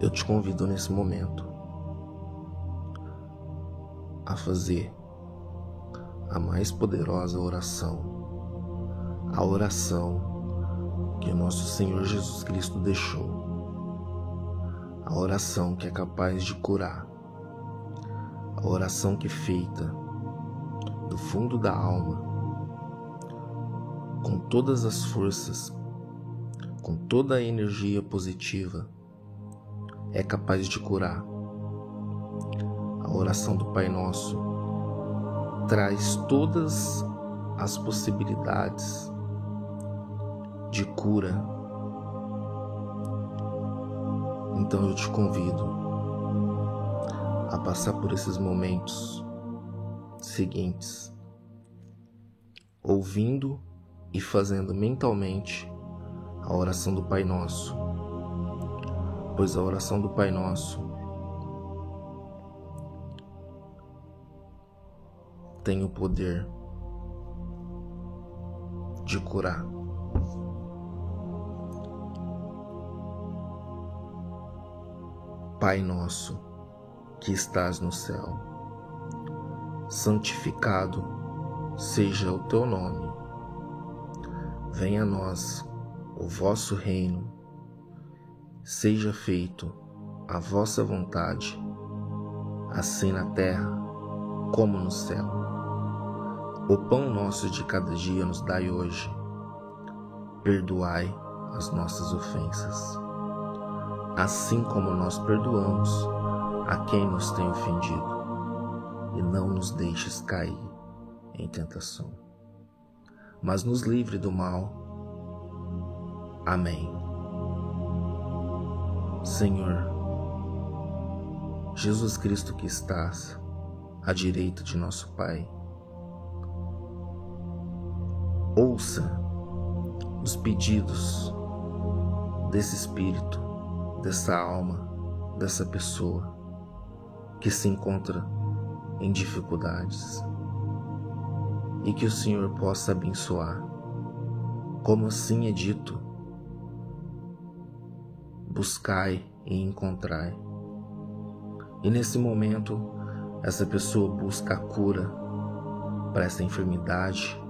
eu te convido nesse momento a fazer a mais poderosa oração, a oração que nosso Senhor Jesus Cristo deixou, a oração que é capaz de curar, a oração que é feita do fundo da alma, com todas as forças, com toda a energia positiva, é capaz de curar. A oração do Pai Nosso traz todas as possibilidades de cura. Então eu te convido a passar por esses momentos seguintes, ouvindo e fazendo mentalmente a oração do Pai Nosso, pois a oração do Pai Nosso tem o poder de curar. Pai nosso, que estás no céu, santificado seja o teu nome. Venha a nós o vosso reino, seja feito a vossa vontade, assim na terra como no céu. O pão nosso de cada dia nos dai hoje. Perdoai as nossas ofensas, assim como nós perdoamos a quem nos tem ofendido, e não nos deixes cair em tentação, mas nos livre do mal. Amém. Senhor, Jesus Cristo que estás à direita de nosso Pai, ouça os pedidos desse espírito, dessa alma, dessa pessoa que se encontra em dificuldades e que o Senhor possa abençoar. Como assim é dito, buscai e encontrai. E nesse momento, essa pessoa busca a cura para essa enfermidade,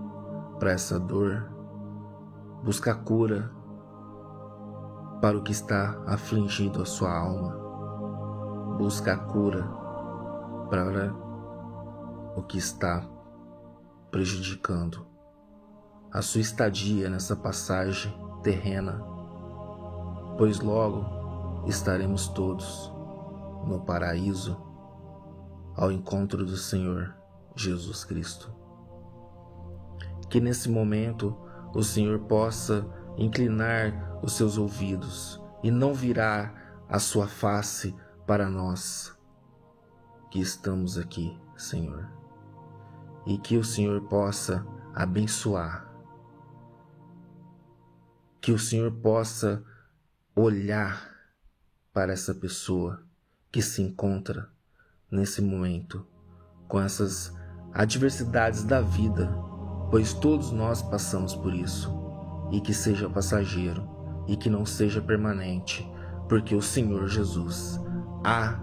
para essa dor, busca cura para o que está afligido a sua alma, busca a cura para o que está prejudicando a sua estadia nessa passagem terrena, pois logo estaremos todos no paraíso ao encontro do Senhor Jesus Cristo que nesse momento o Senhor possa inclinar os seus ouvidos e não virar a sua face para nós que estamos aqui, Senhor. E que o Senhor possa abençoar, que o Senhor possa olhar para essa pessoa que se encontra nesse momento com essas adversidades da vida pois todos nós passamos por isso, e que seja passageiro e que não seja permanente, porque o Senhor Jesus há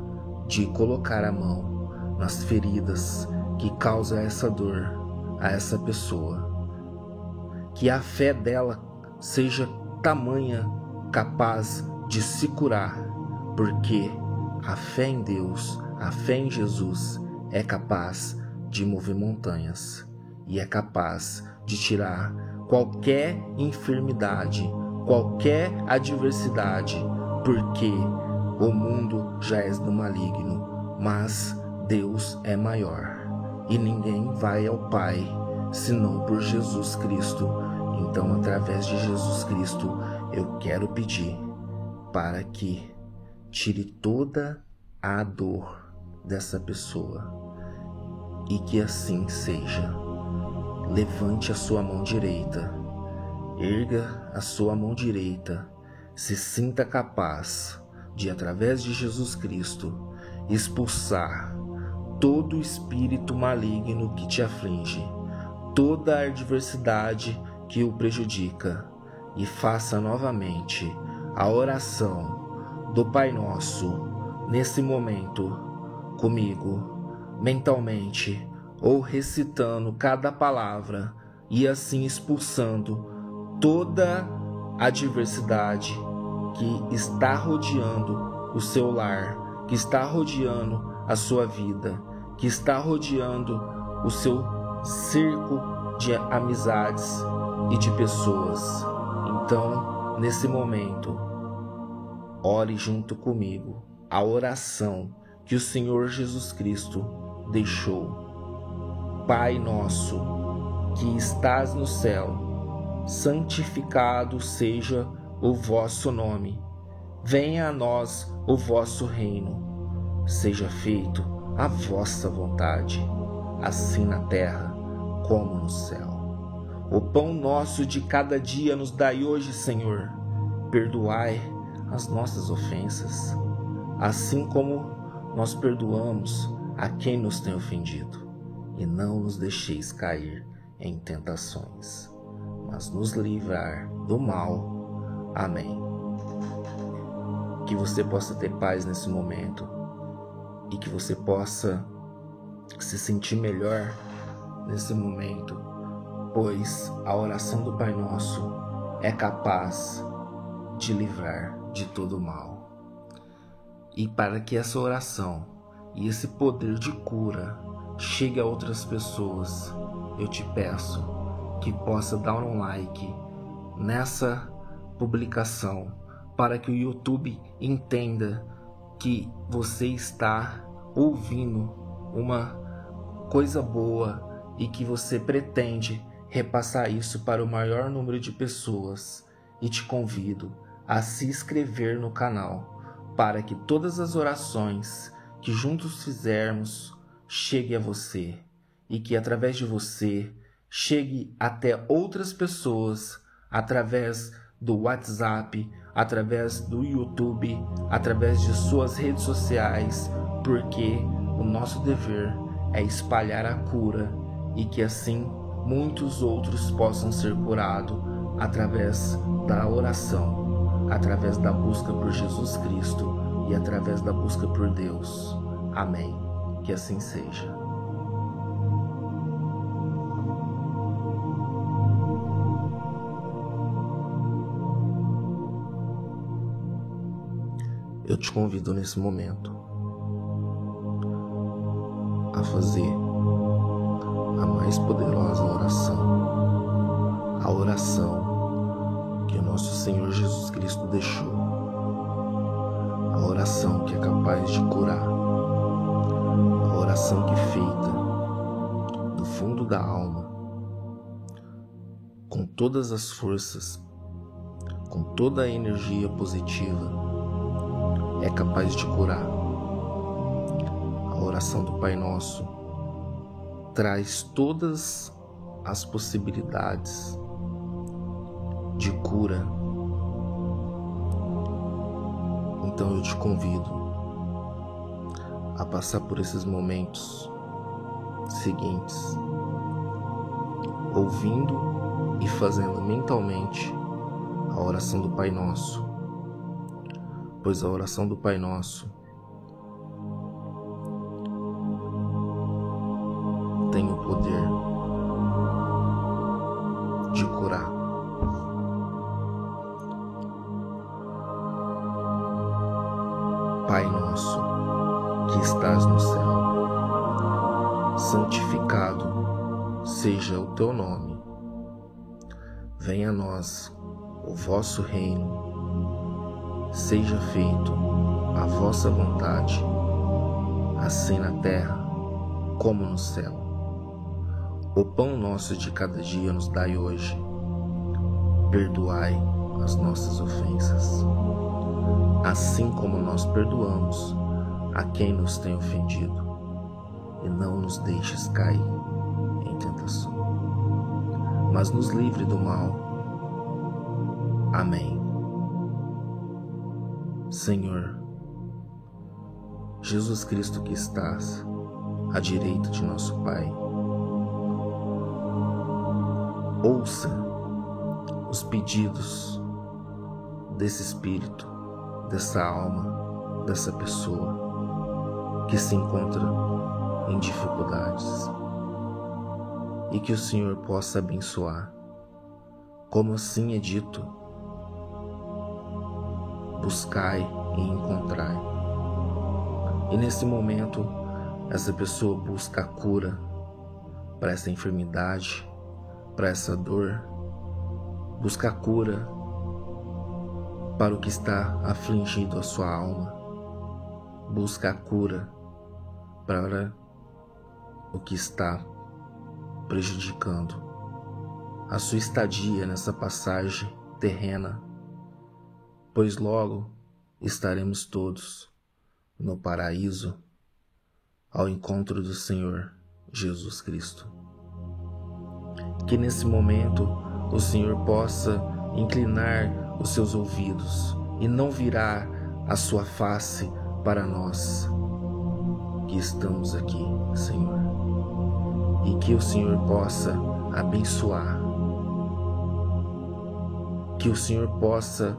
de colocar a mão nas feridas que causa essa dor a essa pessoa. Que a fé dela seja tamanha capaz de se curar, porque a fé em Deus, a fé em Jesus é capaz de mover montanhas e é capaz de tirar qualquer enfermidade, qualquer adversidade, porque o mundo já é do maligno, mas Deus é maior e ninguém vai ao Pai senão por Jesus Cristo. Então, através de Jesus Cristo, eu quero pedir para que tire toda a dor dessa pessoa e que assim seja. Levante a sua mão direita, erga a sua mão direita, se sinta capaz de, através de Jesus Cristo, expulsar todo espírito maligno que te aflige, toda a adversidade que o prejudica, e faça novamente a oração do Pai Nosso nesse momento comigo, mentalmente ou recitando cada palavra e assim expulsando toda adversidade que está rodeando o seu lar, que está rodeando a sua vida, que está rodeando o seu cerco de amizades e de pessoas. Então, nesse momento, ore junto comigo a oração que o Senhor Jesus Cristo deixou. Pai nosso, que estás no céu, santificado seja o vosso nome. Venha a nós o vosso reino. Seja feito a vossa vontade, assim na terra como no céu. O pão nosso de cada dia nos dai hoje, Senhor. Perdoai as nossas ofensas, assim como nós perdoamos a quem nos tem ofendido. E não nos deixeis cair em tentações, mas nos livrar do mal. Amém. Que você possa ter paz nesse momento e que você possa se sentir melhor nesse momento, pois a oração do Pai Nosso é capaz de livrar de todo mal. E para que essa oração e esse poder de cura chegue a outras pessoas, eu te peço que possa dar um like nessa publicação para que o YouTube entenda que você está ouvindo uma coisa boa e que você pretende repassar isso para o maior número de pessoas. E te convido a se inscrever no canal para que todas as orações que juntos fizermos chegue a você e que através de você chegue até outras pessoas através do WhatsApp, através do YouTube, através de suas redes sociais, porque o nosso dever é espalhar a cura e que assim muitos outros possam ser curados através da oração através da busca por Jesus Cristo e através da busca por Deus. Amém. Que assim seja. Eu te convido nesse momento a fazer mais poderosa oração, a oração que o nosso Senhor Jesus Cristo deixou. A oração que é capaz de curar. A oração que é feita do fundo da alma, com todas as forças, com toda a energia positiva, é capaz de curar. A oração do Pai Nosso traz todas as possibilidades de cura. Então eu te convido a passar por esses momentos seguintes, ouvindo e fazendo mentalmente a oração do Pai Nosso, pois a oração do Pai Nosso santificado seja o teu nome. Venha a nós o vosso reino, seja feito a vossa vontade, assim na terra como no céu. O pão nosso de cada dia nos dai hoje. Perdoai as nossas ofensas assim como nós perdoamos a quem nos tem ofendido, e não nos deixes cair em tentação, mas nos livre do mal. Amém. Senhor, Jesus Cristo que estás à direita de nosso Pai, ouça os pedidos desse Espírito dessa alma, dessa pessoa que se encontra em dificuldades e que o Senhor possa abençoar. Como assim é dito: buscai e encontrai. E nesse momento, essa pessoa busca a cura para essa enfermidade, para essa dor, busca a cura para o que está afligido a sua alma, busca a cura para o que está prejudicando a sua estadia nessa passagem terrena, pois logo estaremos todos no paraíso ao encontro do Senhor Jesus Cristo. Que nesse momento o Senhor possa inclinar os seus ouvidos e não virar a sua face para nós que estamos aqui, Senhor. E que o Senhor possa abençoar, que o Senhor possa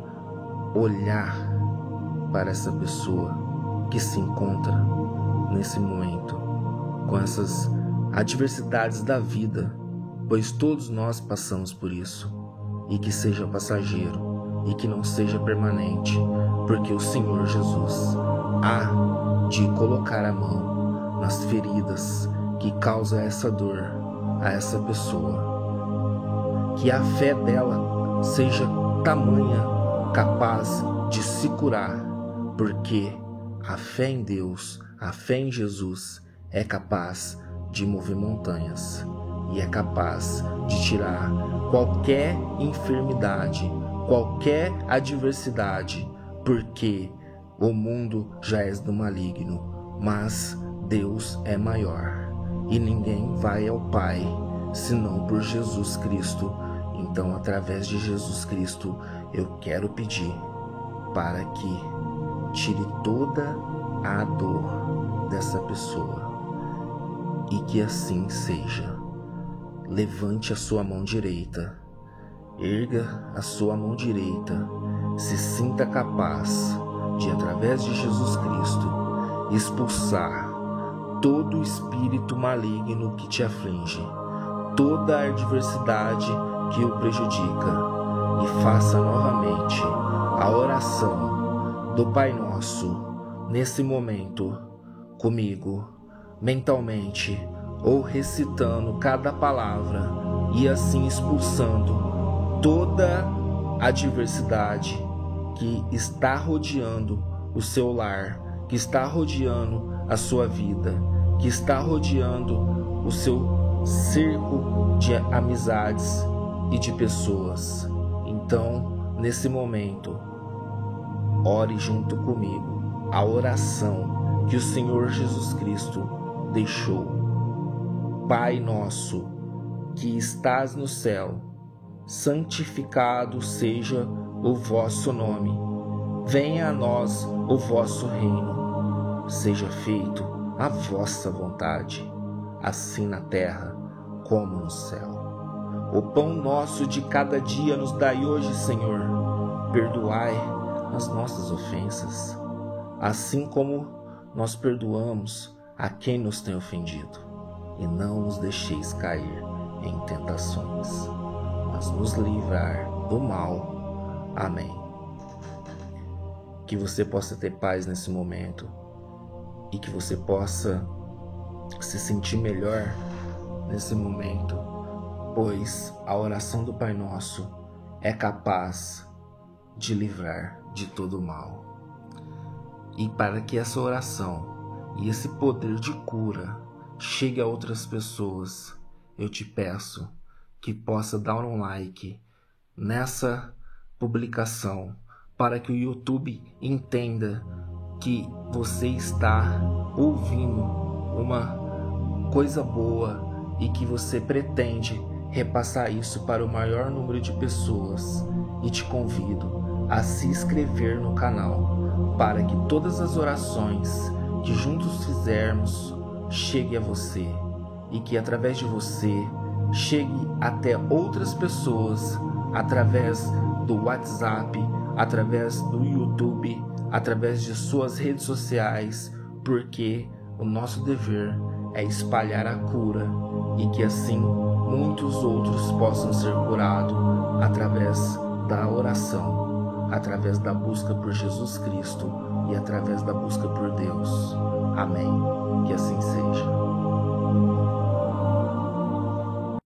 olhar para essa pessoa que se encontra nesse momento com essas adversidades da vida, pois todos nós passamos por isso, e que seja passageiro e que não seja permanente, porque o Senhor Jesus há de colocar a mão nas feridas que causa essa dor a essa pessoa. Que a fé dela seja tamanha capaz de se curar, porque a fé em Deus, a fé em Jesus é capaz de mover montanhas e é capaz de tirar qualquer enfermidade, qualquer adversidade, porque o mundo já é do maligno, mas Deus é maior e ninguém vai ao Pai senão por Jesus Cristo. Então, através de Jesus Cristo, eu quero pedir para que tire toda a dor dessa pessoa e que assim seja. Levante a sua mão direita, erga a sua mão direita, se sinta capaz de, através de Jesus Cristo, expulsar todo espírito maligno que te aflige, toda a adversidade que o prejudica, e faça novamente a oração do Pai Nosso nesse momento comigo mentalmente ou recitando cada palavra e assim expulsando toda adversidade que está rodeando o seu lar, que está rodeando a sua vida, que está rodeando o seu cerco de amizades e de pessoas. Então, nesse momento, ore junto comigo a oração que o Senhor Jesus Cristo deixou. Pai nosso, que estás no céu, santificado seja o vosso nome. Venha a nós o vosso reino. Seja feito a vossa vontade, assim na terra como no céu. O pão nosso de cada dia nos dai hoje, Senhor. Perdoai as nossas ofensas, assim como nós perdoamos a quem nos tem ofendido, e não nos deixeis cair em tentações, mas nos livrar do mal. Amém. Que você possa ter paz nesse momento e que você possa se sentir melhor nesse momento, pois a oração do Pai Nosso é capaz de livrar de todo o mal. E para que essa oração e esse poder de cura chegue a outras pessoas, eu te peço que possa dar um like nessa publicação para que o YouTube entenda que você está ouvindo uma coisa boa e que você pretende repassar isso para o maior número de pessoas. E te convido a se inscrever no canal para que todas as orações que juntos fizermos chegue a você e que através de você chegue até outras pessoas através do WhatsApp, através do YouTube, através de suas redes sociais, porque o nosso dever é espalhar a cura e que assim muitos outros possam ser curados através da oração, através da busca por Jesus Cristo e através da busca por Deus. Amém. Que assim seja.